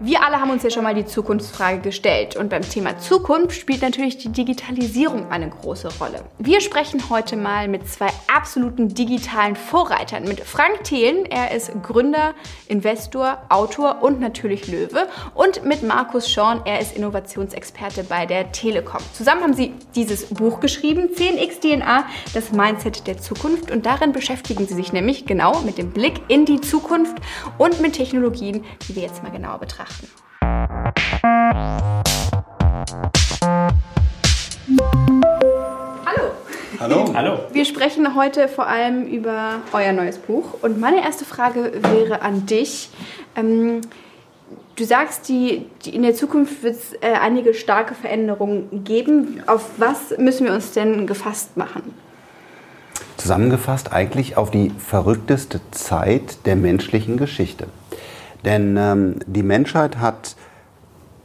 Wir alle haben uns ja schon mal die Zukunftsfrage gestellt. Und beim Thema Zukunft spielt natürlich die Digitalisierung eine große Rolle. Wir sprechen heute mal mit zwei absoluten digitalen Vorreitern, mit Frank Thelen, er ist Gründer, Investor, Autor und natürlich Löwe. Und mit Markus Schorn, er ist Innovationsexperte bei der Telekom. Zusammen haben sie dieses Buch geschrieben, 10x DNA, das Mindset der Zukunft. Und darin beschäftigen sie sich nämlich genau mit dem Blick in die Zukunft und mit Technologien, die wir jetzt mal genauer betrachten betrachten. Hallo. Hallo. Hallo. Wir sprechen heute vor allem über euer neues Buch. Und meine erste Frage wäre an dich. Ähm, du sagst, die, die, in der Zukunft wird es äh, einige starke Veränderungen geben. Auf was müssen wir uns denn gefasst machen? Zusammengefasst eigentlich auf die verrückteste Zeit der menschlichen Geschichte. Denn ähm, die Menschheit hat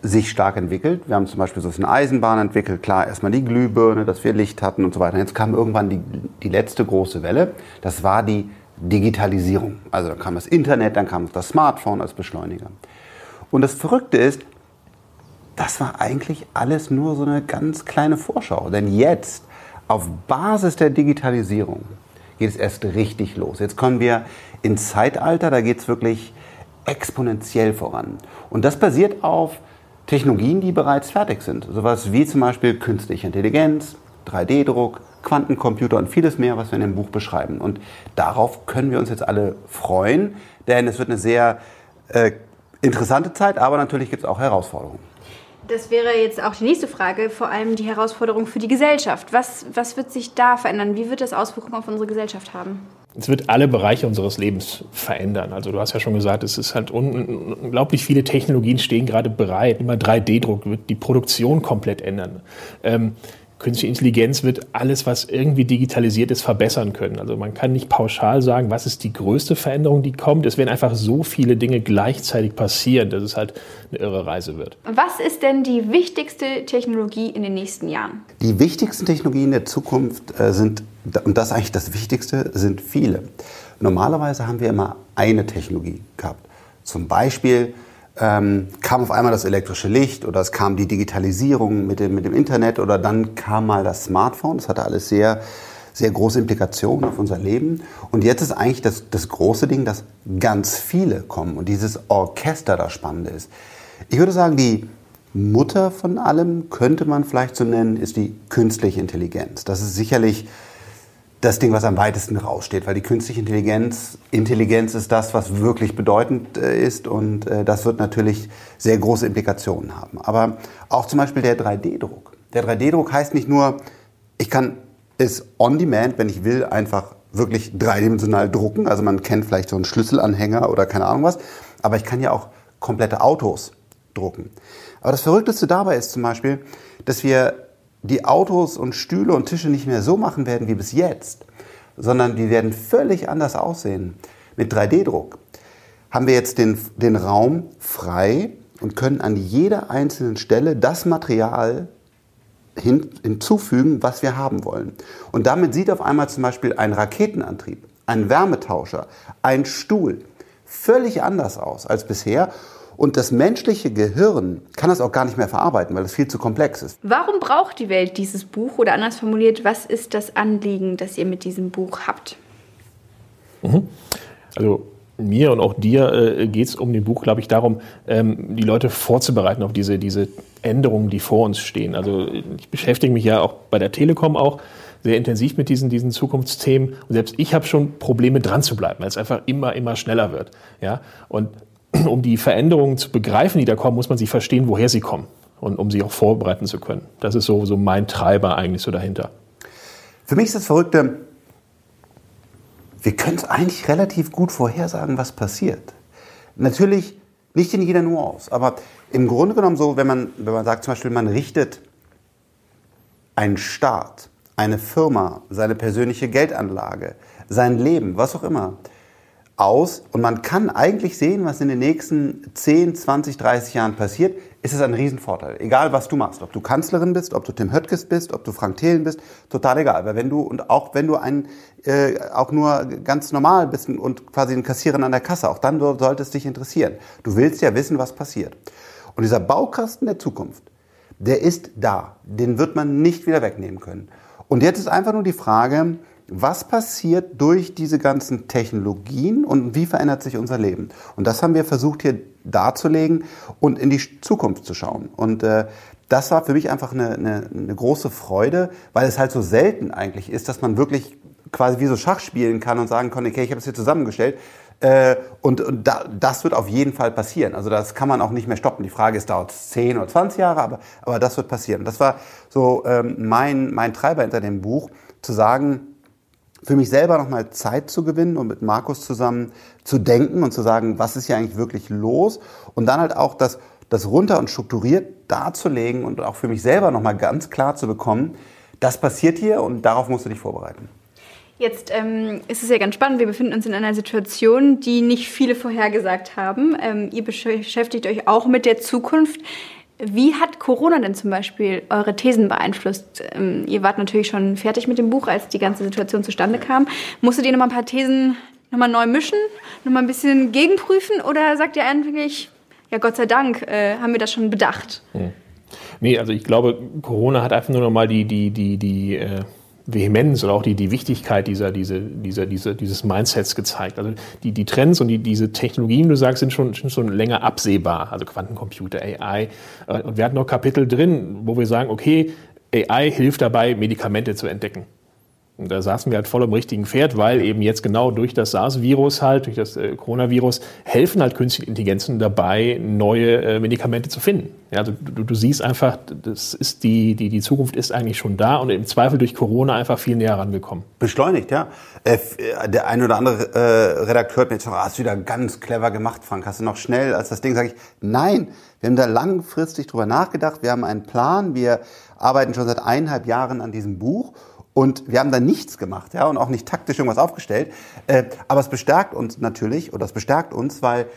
sich stark entwickelt. Wir haben zum Beispiel so eine Eisenbahn entwickelt. Klar, erstmal die Glühbirne, dass wir Licht hatten und so weiter. Jetzt kam irgendwann die, die letzte große Welle. Das war die Digitalisierung. Also dann kam das Internet, dann kam das Smartphone als Beschleuniger. Und das Verrückte ist, das war eigentlich alles nur so eine ganz kleine Vorschau. Denn jetzt, auf Basis der Digitalisierung, geht es erst richtig los. Jetzt kommen wir ins Zeitalter, da geht es wirklich exponentiell voran. Und das basiert auf Technologien, die bereits fertig sind. Sowas wie zum Beispiel künstliche Intelligenz, 3D-Druck, Quantencomputer und vieles mehr, was wir in dem Buch beschreiben. Und darauf können wir uns jetzt alle freuen, denn es wird eine sehr äh, interessante Zeit, aber natürlich gibt es auch Herausforderungen. Das wäre jetzt auch die nächste Frage, vor allem die Herausforderung für die Gesellschaft. Was, was wird sich da verändern? Wie wird das Auswirkungen auf unsere Gesellschaft haben? Es wird alle Bereiche unseres Lebens verändern. Also du hast ja schon gesagt, es ist halt un unglaublich viele Technologien stehen gerade bereit. Immer 3D-Druck wird die Produktion komplett ändern. Ähm, künstliche Intelligenz wird alles, was irgendwie digitalisiert ist, verbessern können. Also man kann nicht pauschal sagen, was ist die größte Veränderung, die kommt. Es werden einfach so viele Dinge gleichzeitig passieren, dass es halt eine irre Reise wird. Was ist denn die wichtigste Technologie in den nächsten Jahren? Die wichtigsten Technologien der Zukunft äh, sind und das ist eigentlich das Wichtigste, sind viele. Normalerweise haben wir immer eine Technologie gehabt. Zum Beispiel ähm, kam auf einmal das elektrische Licht oder es kam die Digitalisierung mit dem, mit dem Internet oder dann kam mal das Smartphone. Das hatte alles sehr, sehr große Implikationen auf unser Leben. Und jetzt ist eigentlich das, das große Ding, dass ganz viele kommen und dieses Orchester das Spannende ist. Ich würde sagen, die Mutter von allem könnte man vielleicht so nennen, ist die künstliche Intelligenz. Das ist sicherlich das Ding, was am weitesten raussteht, weil die künstliche Intelligenz, Intelligenz ist das, was wirklich bedeutend äh, ist und äh, das wird natürlich sehr große Implikationen haben. Aber auch zum Beispiel der 3D-Druck. Der 3D-Druck heißt nicht nur, ich kann es on demand, wenn ich will, einfach wirklich dreidimensional drucken. Also man kennt vielleicht so einen Schlüsselanhänger oder keine Ahnung was. Aber ich kann ja auch komplette Autos drucken. Aber das Verrückteste dabei ist zum Beispiel, dass wir die Autos und Stühle und Tische nicht mehr so machen werden wie bis jetzt, sondern die werden völlig anders aussehen. Mit 3D-Druck haben wir jetzt den, den Raum frei und können an jeder einzelnen Stelle das Material hin, hinzufügen, was wir haben wollen. Und damit sieht auf einmal zum Beispiel ein Raketenantrieb, ein Wärmetauscher, ein Stuhl völlig anders aus als bisher. Und das menschliche Gehirn kann das auch gar nicht mehr verarbeiten, weil es viel zu komplex ist. Warum braucht die Welt dieses Buch? Oder anders formuliert, was ist das Anliegen, das ihr mit diesem Buch habt? Mhm. Also mir und auch dir äh, geht es um den Buch, glaube ich, darum, ähm, die Leute vorzubereiten auf diese, diese Änderungen, die vor uns stehen. Also ich beschäftige mich ja auch bei der Telekom auch sehr intensiv mit diesen, diesen Zukunftsthemen. Und selbst ich habe schon Probleme dran zu bleiben, weil es einfach immer, immer schneller wird. Ja? Und um die Veränderungen zu begreifen, die da kommen, muss man sie verstehen, woher sie kommen und um sie auch vorbereiten zu können. Das ist so, so mein Treiber eigentlich so dahinter. Für mich ist das Verrückte, wir können es eigentlich relativ gut vorhersagen, was passiert. Natürlich nicht in jeder Nuance, aber im Grunde genommen so, wenn man, wenn man sagt zum Beispiel, man richtet einen Staat, eine Firma, seine persönliche Geldanlage, sein Leben, was auch immer, aus und man kann eigentlich sehen, was in den nächsten 10, 20, 30 Jahren passiert, ist es ein Riesenvorteil. Egal, was du machst. Ob du Kanzlerin bist, ob du Tim Höttges bist, ob du Frank Thelen bist, total egal. Weil wenn du, und auch wenn du ein, äh, auch nur ganz normal bist und quasi ein Kassierer an der Kasse, auch dann sollte es dich interessieren. Du willst ja wissen, was passiert. Und dieser Baukasten der Zukunft, der ist da. Den wird man nicht wieder wegnehmen können. Und jetzt ist einfach nur die Frage, was passiert durch diese ganzen Technologien und wie verändert sich unser Leben? Und das haben wir versucht hier darzulegen und in die Zukunft zu schauen. Und äh, das war für mich einfach eine, eine, eine große Freude, weil es halt so selten eigentlich ist, dass man wirklich quasi wie so Schach spielen kann und sagen kann, okay, ich habe es hier zusammengestellt. Äh, und und da, das wird auf jeden Fall passieren. Also das kann man auch nicht mehr stoppen. Die Frage ist, dauert es 10 oder 20 Jahre, aber, aber das wird passieren. Und das war so ähm, mein, mein Treiber hinter dem Buch, zu sagen, für mich selber nochmal Zeit zu gewinnen und mit Markus zusammen zu denken und zu sagen, was ist hier eigentlich wirklich los? Und dann halt auch das, das runter und strukturiert darzulegen und auch für mich selber nochmal ganz klar zu bekommen, das passiert hier und darauf musst du dich vorbereiten. Jetzt ähm, ist es ja ganz spannend. Wir befinden uns in einer Situation, die nicht viele vorhergesagt haben. Ähm, ihr beschäftigt euch auch mit der Zukunft. Wie hat Corona denn zum Beispiel eure Thesen beeinflusst? Ähm, ihr wart natürlich schon fertig mit dem Buch, als die ganze Situation zustande kam. Musstet ihr noch mal ein paar Thesen noch mal neu mischen, noch mal ein bisschen gegenprüfen oder sagt ihr eigentlich, ja Gott sei Dank, äh, haben wir das schon bedacht? Hm. Nee, also ich glaube, Corona hat einfach nur noch mal die, die, die, die äh Vehemenz oder auch die, die Wichtigkeit dieser, diese, dieser, dieser, dieses Mindsets gezeigt. Also die, die Trends und die, diese Technologien, du sagst, sind schon, schon länger absehbar. Also Quantencomputer, AI. Äh, und wir hatten noch Kapitel drin, wo wir sagen, okay, AI hilft dabei, Medikamente zu entdecken. Da saßen wir halt voll am richtigen Pferd, weil eben jetzt genau durch das SARS-Virus halt, durch das äh, Coronavirus, helfen halt künstliche Intelligenzen dabei, neue äh, Medikamente zu finden. Ja, also du, du siehst einfach, das ist die, die, die Zukunft ist eigentlich schon da und im Zweifel durch Corona einfach viel näher rangekommen. Beschleunigt, ja. Äh, äh der eine oder andere äh, Redakteur hat mir jetzt gesagt, hast du wieder ganz clever gemacht, Frank. Hast du noch schnell als das Ding, sage ich, nein, wir haben da langfristig drüber nachgedacht, wir haben einen Plan, wir arbeiten schon seit eineinhalb Jahren an diesem Buch und wir haben da nichts gemacht, ja, und auch nicht taktisch irgendwas aufgestellt. Äh, aber es bestärkt uns natürlich, oder es bestärkt uns, weil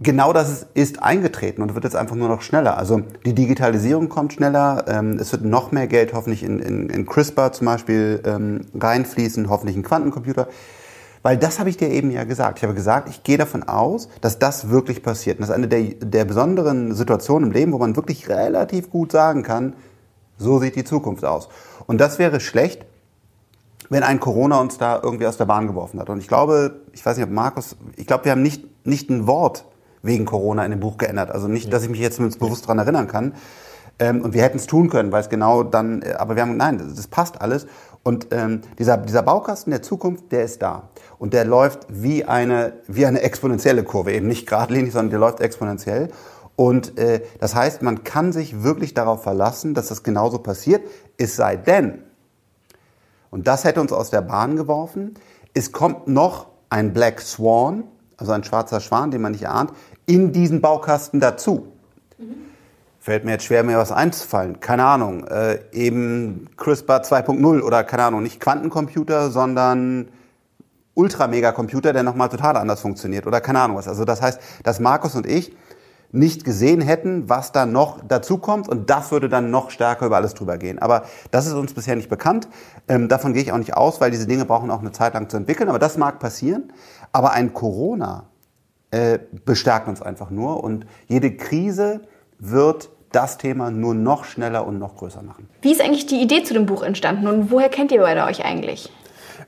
genau das ist eingetreten und wird jetzt einfach nur noch schneller. Also die Digitalisierung kommt schneller, ähm, es wird noch mehr Geld hoffentlich in, in, in CRISPR zum Beispiel ähm, reinfließen, hoffentlich in Quantencomputer. Weil das habe ich dir eben ja gesagt. Ich habe gesagt, ich gehe davon aus, dass das wirklich passiert. Und das ist eine der, der besonderen Situationen im Leben, wo man wirklich relativ gut sagen kann, so sieht die Zukunft aus. Und das wäre schlecht, wenn ein Corona uns da irgendwie aus der Bahn geworfen hat. Und ich glaube, ich weiß nicht, ob Markus, ich glaube, wir haben nicht, nicht ein Wort wegen Corona in dem Buch geändert. Also nicht, dass ich mich jetzt bewusst daran erinnern kann. Ähm, und wir hätten es tun können, weil es genau dann, äh, aber wir haben, nein, das, das passt alles. Und ähm, dieser, dieser Baukasten der Zukunft, der ist da. Und der läuft wie eine, wie eine exponentielle Kurve, eben nicht geradlinig, sondern der läuft exponentiell. Und äh, das heißt, man kann sich wirklich darauf verlassen, dass das genauso passiert, es sei denn, und das hätte uns aus der Bahn geworfen, es kommt noch ein Black Swan, also ein schwarzer Schwan, den man nicht ahnt, in diesen Baukasten dazu. Mhm. Fällt mir jetzt schwer, mir was einzufallen. Keine Ahnung, äh, eben CRISPR 2.0 oder keine Ahnung, nicht Quantencomputer, sondern Ultra-Mega-Computer, der nochmal total anders funktioniert oder keine Ahnung was. Also das heißt, dass Markus und ich nicht gesehen hätten, was da noch dazukommt und das würde dann noch stärker über alles drüber gehen. Aber das ist uns bisher nicht bekannt. Ähm, davon gehe ich auch nicht aus, weil diese Dinge brauchen auch eine Zeit lang zu entwickeln. Aber das mag passieren. Aber ein Corona äh, bestärkt uns einfach nur und jede Krise wird das Thema nur noch schneller und noch größer machen. Wie ist eigentlich die Idee zu dem Buch entstanden und woher kennt ihr beide euch eigentlich?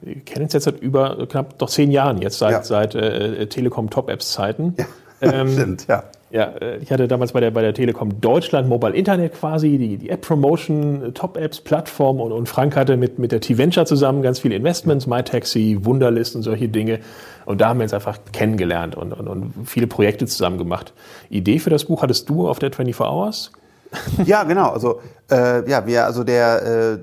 Wir kennen uns jetzt seit über knapp doch zehn Jahren, jetzt seit, ja. seit äh, Telekom Top Apps Zeiten. Ja. Ähm, Stimmt, ja. Ja, äh, ich hatte damals bei der, bei der Telekom Deutschland Mobile Internet quasi, die, die App Promotion, Top Apps, Plattform und, und Frank hatte mit, mit der T-Venture zusammen ganz viele Investments, MyTaxi, Wunderlist und solche Dinge. Und da haben wir uns einfach kennengelernt und, und, und viele Projekte zusammen gemacht. Idee für das Buch hattest du auf der 24 Hours? Ja, genau. Also äh, ja, wir, also der äh,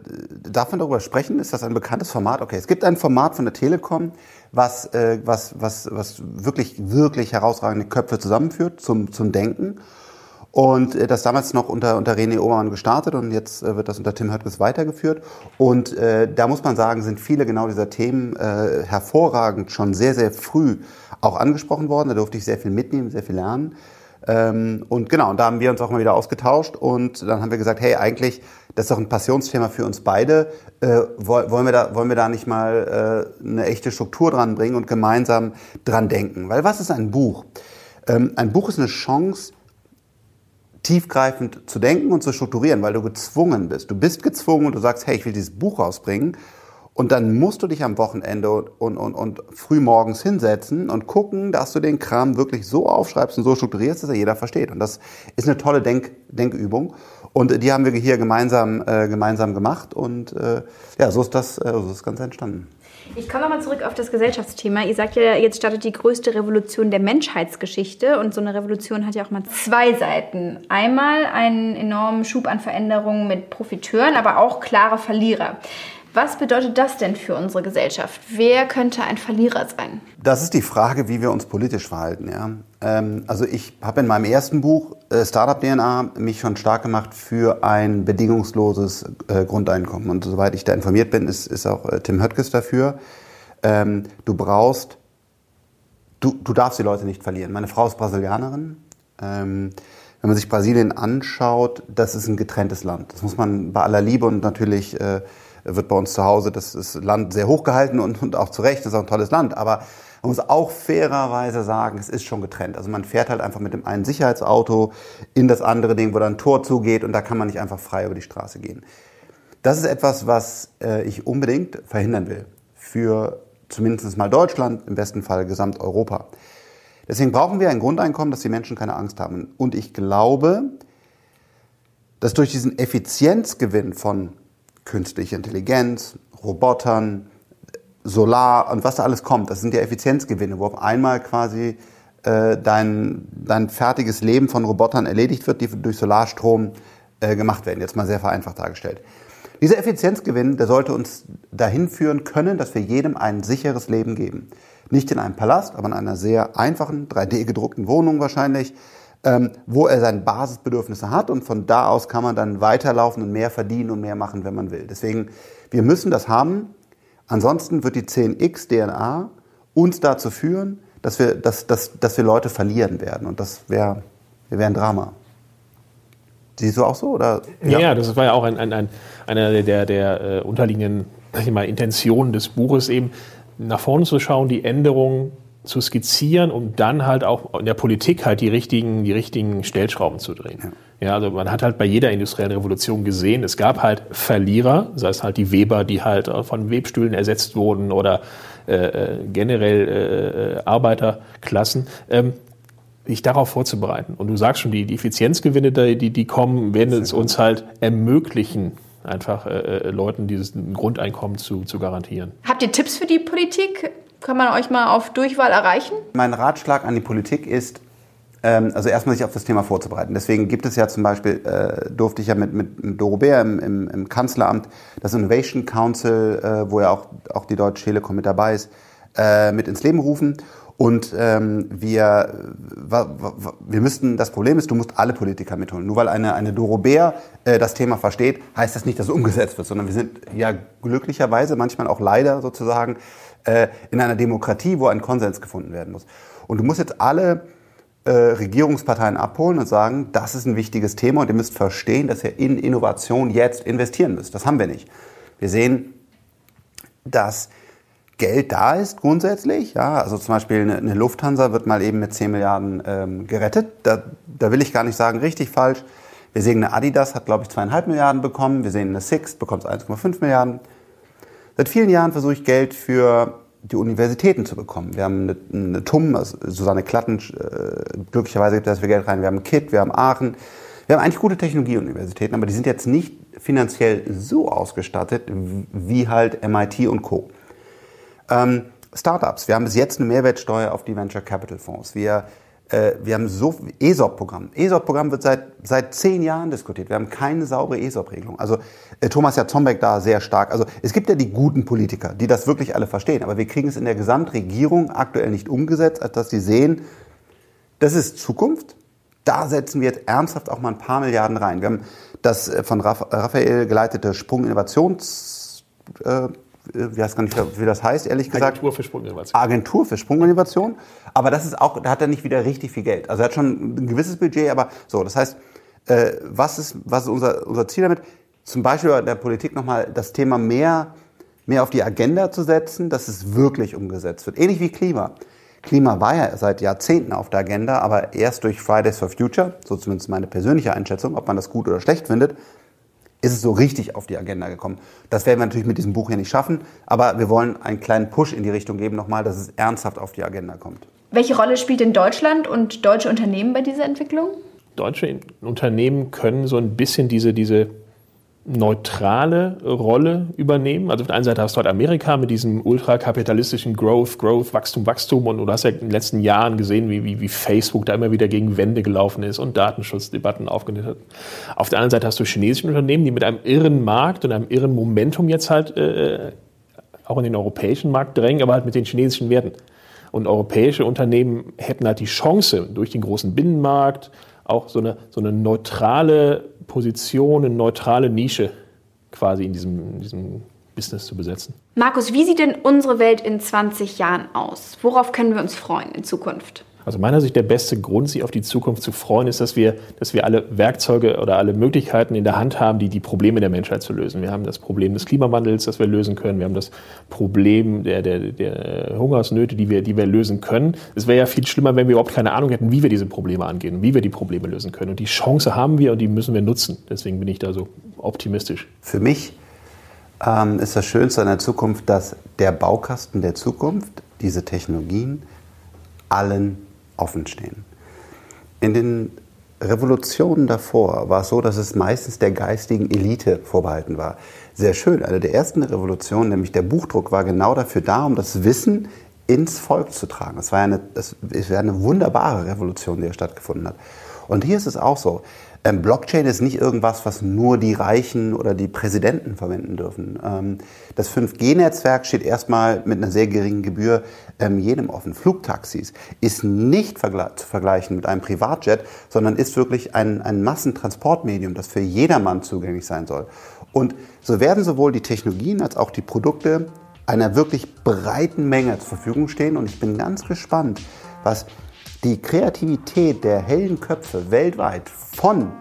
darf man darüber sprechen? Ist das ein bekanntes Format? Okay, es gibt ein Format von der Telekom, was, äh, was, was, was wirklich, wirklich herausragende Köpfe zusammenführt zum, zum Denken. Und äh, das damals noch unter, unter René Obermann gestartet und jetzt äh, wird das unter Tim Höttges weitergeführt. Und äh, da muss man sagen, sind viele genau dieser Themen äh, hervorragend schon sehr, sehr früh auch angesprochen worden. Da durfte ich sehr viel mitnehmen, sehr viel lernen. Ähm, und genau, und da haben wir uns auch mal wieder ausgetauscht und dann haben wir gesagt, hey, eigentlich, das ist doch ein Passionsthema für uns beide. Äh, wollen, wir da, wollen wir da nicht mal äh, eine echte Struktur dran bringen und gemeinsam dran denken? Weil was ist ein Buch? Ähm, ein Buch ist eine Chance, tiefgreifend zu denken und zu strukturieren, weil du gezwungen bist. Du bist gezwungen und du sagst, hey, ich will dieses Buch rausbringen. Und dann musst du dich am Wochenende und, und, und frühmorgens hinsetzen und gucken, dass du den Kram wirklich so aufschreibst und so strukturierst, dass er jeder versteht. Und das ist eine tolle Denk Denkübung. Und die haben wir hier gemeinsam, äh, gemeinsam gemacht. Und äh, ja, so ist, das, äh, so ist das Ganze entstanden. Ich komme nochmal zurück auf das Gesellschaftsthema. Ihr sagt ja, jetzt startet die größte Revolution der Menschheitsgeschichte und so eine Revolution hat ja auch mal zwei Seiten. Einmal einen enormen Schub an Veränderungen mit Profiteuren, aber auch klare Verlierer. Was bedeutet das denn für unsere Gesellschaft? Wer könnte ein Verlierer sein? Das ist die Frage, wie wir uns politisch verhalten. Ja? Ähm, also ich habe in meinem ersten Buch äh, Startup DNA mich schon stark gemacht für ein bedingungsloses äh, Grundeinkommen. Und soweit ich da informiert bin, ist, ist auch äh, Tim Höttges dafür. Ähm, du brauchst, du, du darfst die Leute nicht verlieren. Meine Frau ist Brasilianerin. Ähm, wenn man sich Brasilien anschaut, das ist ein getrenntes Land. Das muss man bei aller Liebe und natürlich äh, wird bei uns zu Hause das, das Land sehr hoch gehalten und, und auch zu Recht, das ist auch ein tolles Land. Aber man muss auch fairerweise sagen, es ist schon getrennt. Also man fährt halt einfach mit dem einen Sicherheitsauto in das andere Ding, wo dann ein Tor zugeht und da kann man nicht einfach frei über die Straße gehen. Das ist etwas, was äh, ich unbedingt verhindern will. Für zumindest mal Deutschland, im besten Fall Gesamteuropa. Deswegen brauchen wir ein Grundeinkommen, dass die Menschen keine Angst haben. Und ich glaube, dass durch diesen Effizienzgewinn von künstliche Intelligenz, Robotern, Solar und was da alles kommt. Das sind ja Effizienzgewinne, wo auf einmal quasi äh, dein, dein fertiges Leben von Robotern erledigt wird, die durch Solarstrom äh, gemacht werden. Jetzt mal sehr vereinfacht dargestellt. Dieser Effizienzgewinn, der sollte uns dahin führen können, dass wir jedem ein sicheres Leben geben. Nicht in einem Palast, aber in einer sehr einfachen, 3D gedruckten Wohnung wahrscheinlich, ähm, wo er seine Basisbedürfnisse hat und von da aus kann man dann weiterlaufen und mehr verdienen und mehr machen, wenn man will. Deswegen, wir müssen das haben. Ansonsten wird die 10x DNA uns dazu führen, dass wir, dass, dass, dass wir Leute verlieren werden. Und das wäre wär ein Drama. Siehst du auch so? Oder? Ja, ja das war ja auch ein, ein, ein, einer der, der äh, unterliegenden Intentionen des Buches, eben nach vorne zu schauen, die Änderungen zu skizzieren, um dann halt auch in der Politik halt die richtigen, die richtigen Stellschrauben zu drehen. Ja. ja. also man hat halt bei jeder industriellen Revolution gesehen, es gab halt Verlierer, sei es halt die Weber, die halt von Webstühlen ersetzt wurden oder äh, äh generell äh, äh, Arbeiterklassen. Ähm, sich darauf vorzubereiten. Und du sagst schon, die, die Effizienzgewinne, die, die kommen, werden es uns halt ermöglichen, einfach äh, äh, Leuten dieses Grundeinkommen zu, zu garantieren. Habt ihr Tipps für die Politik? Kann man euch mal auf Durchwahl erreichen? Mein Ratschlag an die Politik ist, ähm, also erstmal sich auf das Thema vorzubereiten. Deswegen gibt es ja zum Beispiel, äh, durfte ich ja mit, mit Doro Bär im, im, im Kanzleramt das Innovation Council, äh, wo ja auch, auch die Deutsche Telekom mit dabei ist, äh, mit ins Leben rufen. Und ähm, wir, wir müssten, das Problem ist, du musst alle Politiker mitholen. Nur weil eine, eine Doro Bär äh, das Thema versteht, heißt das nicht, dass es umgesetzt wird, sondern wir sind ja glücklicherweise, manchmal auch leider sozusagen, äh, in einer Demokratie, wo ein Konsens gefunden werden muss. Und du musst jetzt alle äh, Regierungsparteien abholen und sagen, das ist ein wichtiges Thema und ihr müsst verstehen, dass ihr in Innovation jetzt investieren müsst. Das haben wir nicht. Wir sehen, dass Geld da ist grundsätzlich. Ja, also zum Beispiel eine, Lufthansa wird mal eben mit 10 Milliarden ähm, gerettet. Da, da will ich gar nicht sagen, richtig, falsch. Wir sehen eine Adidas hat, glaube ich, zweieinhalb Milliarden bekommen. Wir sehen eine Sixt bekommt 1,5 Milliarden. Seit vielen Jahren versuche ich Geld für die Universitäten zu bekommen. Wir haben eine, eine TUM, also Susanne Klatten, äh, glücklicherweise gibt es dafür Geld rein. Wir haben KIT, wir haben Aachen. Wir haben eigentlich gute Technologieuniversitäten, aber die sind jetzt nicht finanziell so ausgestattet wie halt MIT und Co. Ähm, Startups. Wir haben bis jetzt eine Mehrwertsteuer auf die Venture Capital Fonds. Wir, äh, wir haben so ESOP-Programm. ESOP-Programm wird seit, seit zehn Jahren diskutiert. Wir haben keine saubere ESOP-Regelung. Also äh, Thomas Jatzombeck da sehr stark. Also es gibt ja die guten Politiker, die das wirklich alle verstehen. Aber wir kriegen es in der Gesamtregierung aktuell nicht umgesetzt, als dass sie sehen, das ist Zukunft. da setzen wir jetzt ernsthaft auch mal ein paar Milliarden rein. Wir haben das äh, von Raphael geleitete Sprung Innovations, äh, ich weiß gar nicht, wie das heißt, ehrlich gesagt. Agentur für Sprunginnovation. Agentur für Sprunginnovation. Aber das ist auch, da hat er nicht wieder richtig viel Geld. Also er hat schon ein gewisses Budget, aber so, das heißt, äh, was ist, was ist unser, unser Ziel damit? Zum Beispiel der Politik nochmal das Thema mehr, mehr auf die Agenda zu setzen, dass es wirklich umgesetzt wird. Ähnlich wie Klima. Klima war ja seit Jahrzehnten auf der Agenda, aber erst durch Fridays for Future, so zumindest meine persönliche Einschätzung, ob man das gut oder schlecht findet, ist es so richtig auf die Agenda gekommen. Das werden wir natürlich mit diesem Buch hier nicht schaffen, aber wir wollen einen kleinen Push in die Richtung geben nochmal, dass es ernsthaft auf die Agenda kommt. Welche Rolle spielt denn Deutschland und deutsche Unternehmen bei dieser Entwicklung? Deutsche Unternehmen können so ein bisschen diese, diese neutrale Rolle übernehmen. Also auf der einen Seite hast du halt Amerika mit diesem ultrakapitalistischen Growth, Growth, Wachstum, Wachstum und du hast ja in den letzten Jahren gesehen, wie, wie, wie Facebook da immer wieder gegen Wände gelaufen ist und Datenschutzdebatten aufgenommen hat. Auf der anderen Seite hast du chinesische Unternehmen, die mit einem irren Markt und einem irren Momentum jetzt halt äh, auch in den europäischen Markt drängen, aber halt mit den chinesischen Werten. Und europäische Unternehmen hätten halt die Chance, durch den großen Binnenmarkt auch so eine, so eine neutrale Position, eine neutrale Nische quasi in diesem, in diesem Business zu besetzen. Markus, wie sieht denn unsere Welt in 20 Jahren aus? Worauf können wir uns freuen in Zukunft? Also meiner Sicht der beste Grund, sich auf die Zukunft zu freuen, ist, dass wir, dass wir alle Werkzeuge oder alle Möglichkeiten in der Hand haben, die die Probleme der Menschheit zu lösen. Wir haben das Problem des Klimawandels, das wir lösen können. Wir haben das Problem der, der, der Hungersnöte, die wir, die wir lösen können. Es wäre ja viel schlimmer, wenn wir überhaupt keine Ahnung hätten, wie wir diese Probleme angehen wie wir die Probleme lösen können. Und die Chance haben wir und die müssen wir nutzen. Deswegen bin ich da so optimistisch. Für mich ähm, ist das Schönste an der Zukunft, dass der Baukasten der Zukunft, diese Technologien, allen offen stehen. In den Revolutionen davor war es so, dass es meistens der geistigen Elite vorbehalten war. Sehr schön. Eine der ersten Revolutionen, nämlich der Buchdruck, war genau dafür da, um das Wissen ins Volk zu tragen. Es war eine, war eine wunderbare Revolution, die hier stattgefunden hat. Und hier ist es auch so. Ähm, Blockchain ist nicht irgendwas, was nur die Reichen oder die Präsidenten verwenden dürfen. Ähm, das 5G-Netzwerk steht erstmal mit einer sehr geringen Gebühr ähm, jedem offen. Flugtaxis ist nicht zu vergleichen mit einem Privatjet, sondern ist wirklich ein, ein Massentransportmedium, das für jedermann zugänglich sein soll. Und so werden sowohl die Technologien als auch die Produkte einer wirklich breiten Menge zur Verfügung stehen. Und ich bin ganz gespannt, was die Kreativität der hellen Köpfe weltweit von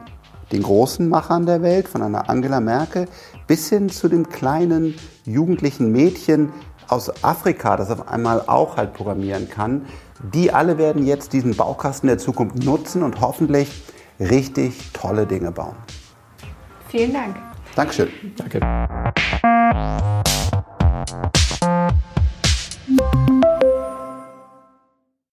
den großen Machern der Welt, von einer Angela Merkel, bis hin zu dem kleinen jugendlichen Mädchen aus Afrika, das auf einmal auch halt programmieren kann, die alle werden jetzt diesen Baukasten der Zukunft nutzen und hoffentlich richtig tolle Dinge bauen. Vielen Dank. Dankeschön. Danke.